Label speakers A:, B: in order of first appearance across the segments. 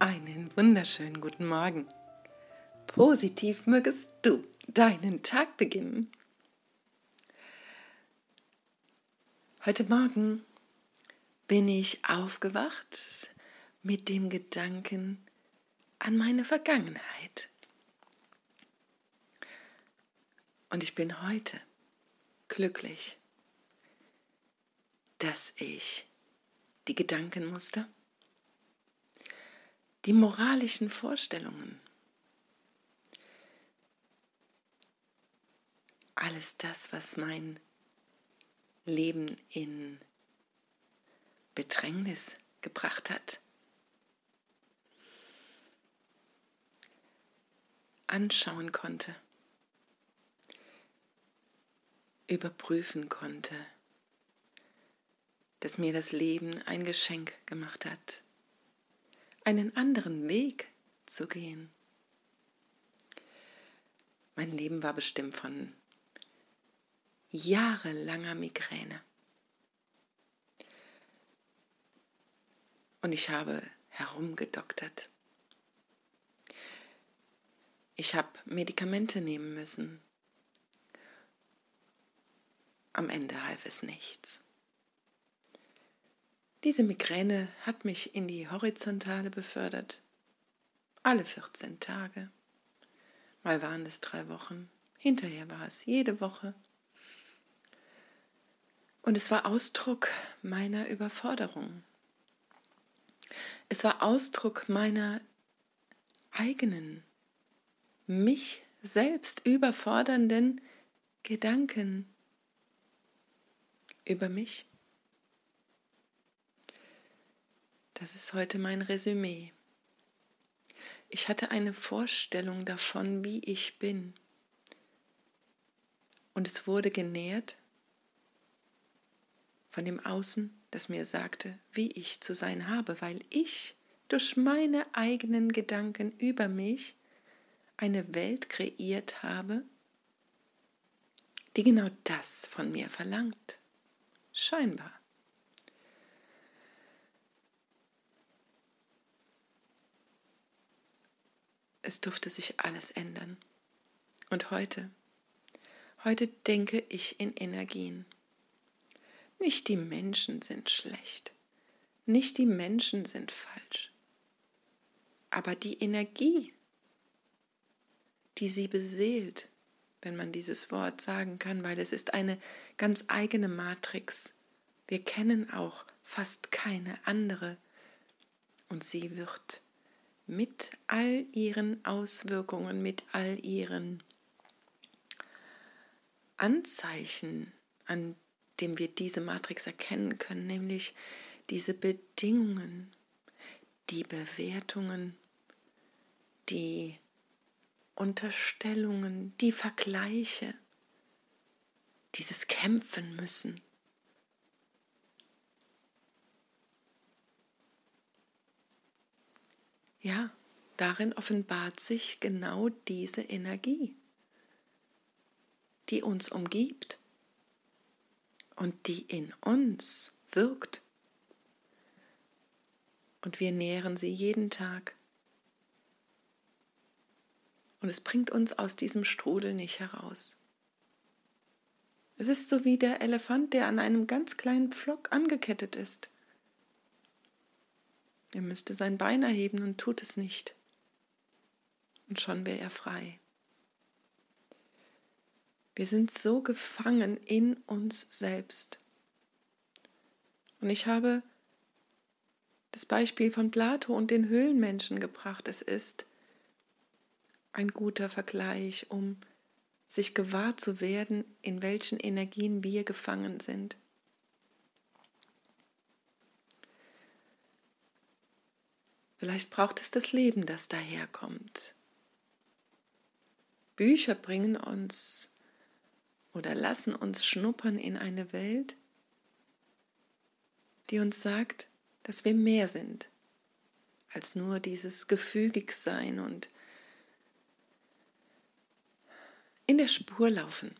A: Einen wunderschönen guten Morgen. Positiv mögest du deinen Tag beginnen. Heute Morgen bin ich aufgewacht mit dem Gedanken an meine Vergangenheit. Und ich bin heute glücklich, dass ich die Gedankenmuster, die moralischen Vorstellungen, alles das, was mein Leben in Bedrängnis gebracht hat, anschauen konnte, überprüfen konnte. Dass mir das Leben ein Geschenk gemacht hat, einen anderen Weg zu gehen. Mein Leben war bestimmt von jahrelanger Migräne. Und ich habe herumgedoktert. Ich habe Medikamente nehmen müssen. Am Ende half es nichts. Diese Migräne hat mich in die Horizontale befördert. Alle 14 Tage. Mal waren es drei Wochen, hinterher war es jede Woche. Und es war Ausdruck meiner Überforderung. Es war Ausdruck meiner eigenen, mich selbst überfordernden Gedanken über mich. Das ist heute mein Resümee. Ich hatte eine Vorstellung davon, wie ich bin. Und es wurde genährt von dem Außen, das mir sagte, wie ich zu sein habe, weil ich durch meine eigenen Gedanken über mich eine Welt kreiert habe, die genau das von mir verlangt. Scheinbar. Es durfte sich alles ändern. Und heute, heute denke ich in Energien. Nicht die Menschen sind schlecht, nicht die Menschen sind falsch, aber die Energie, die sie beseelt, wenn man dieses Wort sagen kann, weil es ist eine ganz eigene Matrix. Wir kennen auch fast keine andere und sie wird mit all ihren Auswirkungen, mit all ihren Anzeichen, an dem wir diese Matrix erkennen können, nämlich diese Bedingungen, die Bewertungen, die Unterstellungen, die Vergleiche, dieses Kämpfen müssen. Ja, darin offenbart sich genau diese Energie, die uns umgibt und die in uns wirkt. Und wir nähren sie jeden Tag. Und es bringt uns aus diesem Strudel nicht heraus. Es ist so wie der Elefant, der an einem ganz kleinen Pflock angekettet ist. Er müsste sein Bein erheben und tut es nicht. Und schon wäre er frei. Wir sind so gefangen in uns selbst. Und ich habe das Beispiel von Plato und den Höhlenmenschen gebracht. Es ist ein guter Vergleich, um sich gewahr zu werden, in welchen Energien wir gefangen sind. Vielleicht braucht es das Leben, das daherkommt. Bücher bringen uns oder lassen uns schnuppern in eine Welt, die uns sagt, dass wir mehr sind als nur dieses Gefügigsein und in der Spur laufen.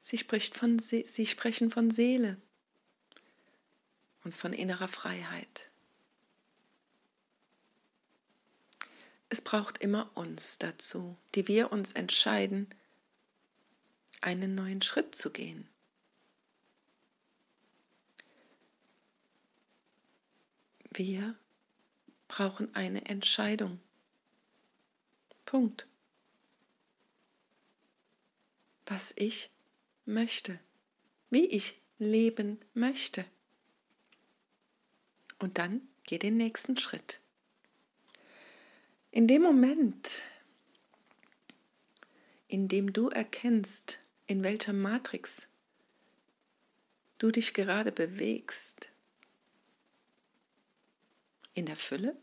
A: Sie, spricht von, sie sprechen von Seele, und von innerer Freiheit. Es braucht immer uns dazu, die wir uns entscheiden, einen neuen Schritt zu gehen. Wir brauchen eine Entscheidung. Punkt. Was ich möchte, wie ich leben möchte. Und dann geh den nächsten Schritt. In dem Moment, in dem du erkennst, in welcher Matrix du dich gerade bewegst, in der Fülle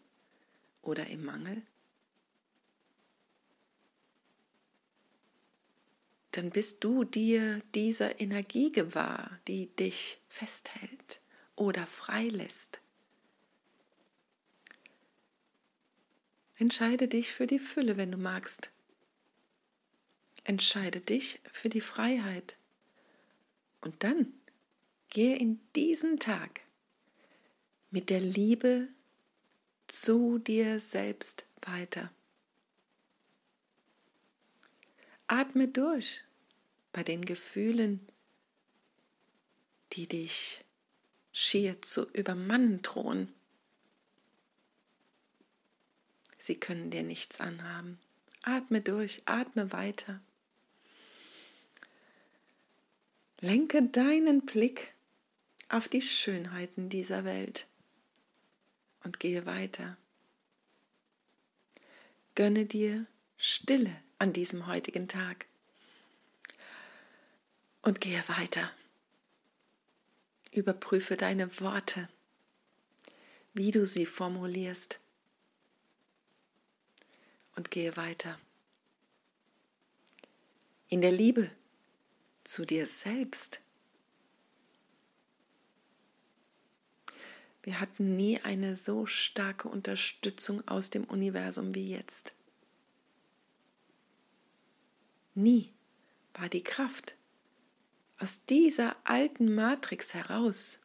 A: oder im Mangel, dann bist du dir dieser Energie gewahr, die dich festhält oder freilässt. Entscheide dich für die Fülle, wenn du magst. Entscheide dich für die Freiheit. Und dann gehe in diesen Tag mit der Liebe zu dir selbst weiter. Atme durch bei den Gefühlen, die dich schier zu übermannen drohen. Sie können dir nichts anhaben. Atme durch, atme weiter. Lenke deinen Blick auf die Schönheiten dieser Welt und gehe weiter. Gönne dir Stille an diesem heutigen Tag und gehe weiter. Überprüfe deine Worte, wie du sie formulierst und gehe weiter. In der Liebe zu dir selbst. Wir hatten nie eine so starke Unterstützung aus dem Universum wie jetzt. Nie war die Kraft, aus dieser alten Matrix heraus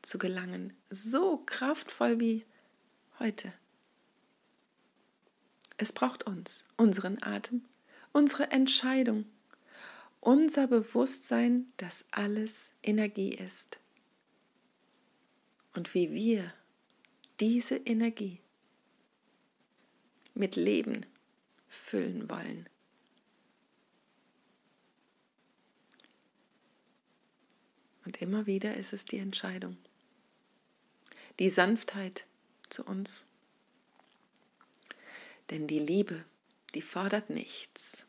A: zu gelangen, so kraftvoll wie heute. Es braucht uns, unseren Atem, unsere Entscheidung, unser Bewusstsein, dass alles Energie ist. Und wie wir diese Energie mit Leben füllen wollen. Und immer wieder ist es die Entscheidung. Die Sanftheit zu uns denn die Liebe, die fordert nichts.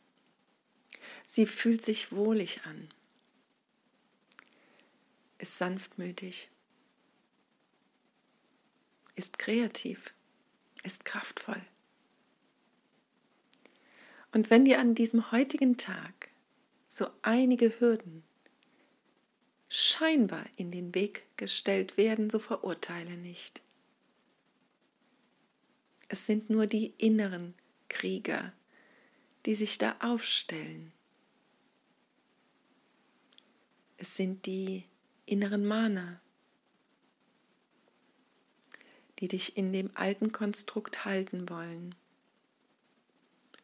A: Sie fühlt sich wohlig an, ist sanftmütig, ist kreativ, ist kraftvoll. Und wenn dir an diesem heutigen Tag so einige Hürden scheinbar in den Weg gestellt werden, so verurteile nicht. Es sind nur die inneren Krieger, die sich da aufstellen. Es sind die inneren Mana, die dich in dem alten Konstrukt halten wollen,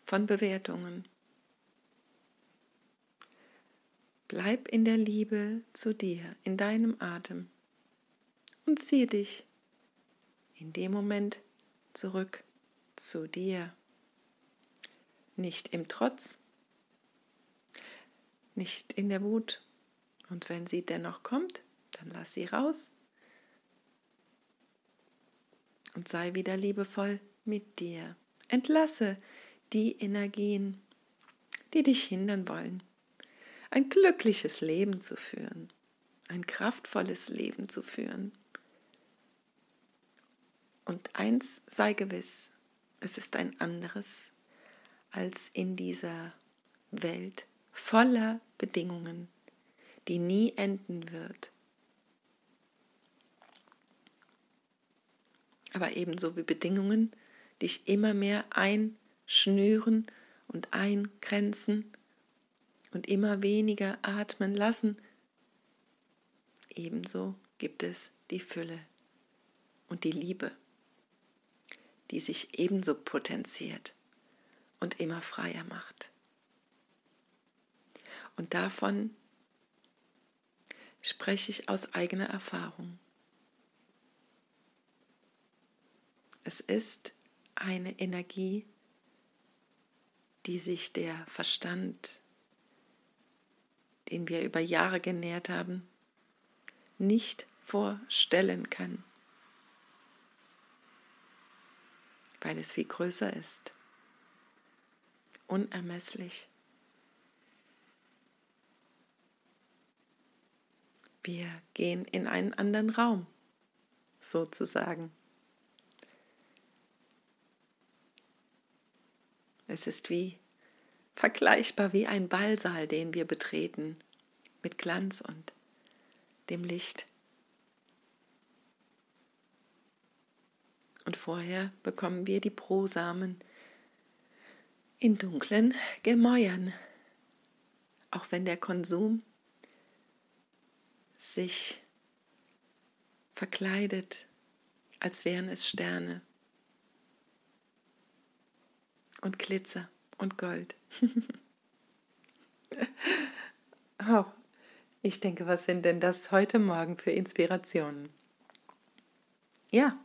A: von Bewertungen. Bleib in der Liebe zu dir, in deinem Atem und ziehe dich in dem Moment zurück zu dir. Nicht im Trotz, nicht in der Wut. Und wenn sie dennoch kommt, dann lass sie raus und sei wieder liebevoll mit dir. Entlasse die Energien, die dich hindern wollen, ein glückliches Leben zu führen, ein kraftvolles Leben zu führen. Und eins sei gewiss, es ist ein anderes als in dieser Welt voller Bedingungen, die nie enden wird. Aber ebenso wie Bedingungen dich immer mehr einschnüren und eingrenzen und immer weniger atmen lassen, ebenso gibt es die Fülle und die Liebe, die sich ebenso potenziert und immer freier macht. Und davon spreche ich aus eigener Erfahrung. Es ist eine Energie, die sich der Verstand, den wir über Jahre genährt haben, nicht vorstellen kann, weil es viel größer ist, unermesslich. Wir gehen in einen anderen Raum, sozusagen. Es ist wie vergleichbar wie ein Ballsaal, den wir betreten, mit Glanz und dem Licht. Und vorher bekommen wir die Prosamen in dunklen Gemäuern, auch wenn der Konsum sich verkleidet, als wären es Sterne und Glitzer und Gold. oh, ich denke, was sind denn das heute Morgen für Inspirationen? Ja,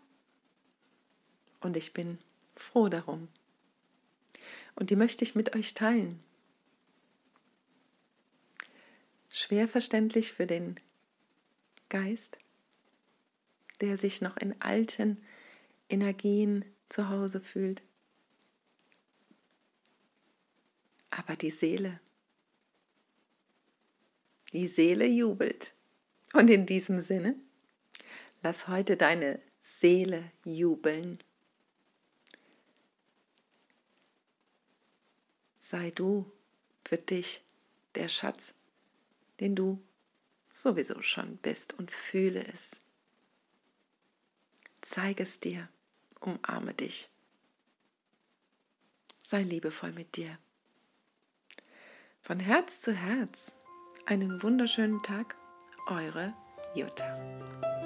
A: und ich bin froh darum. Und die möchte ich mit euch teilen. Schwer verständlich für den Geist, der sich noch in alten Energien zu Hause fühlt. Aber die Seele, die Seele jubelt. Und in diesem Sinne, lass heute deine Seele jubeln. Sei du für dich der Schatz, den du sowieso schon bist und fühle es. Zeige es dir, umarme dich. Sei liebevoll mit dir. Von Herz zu Herz einen wunderschönen Tag, eure Jutta.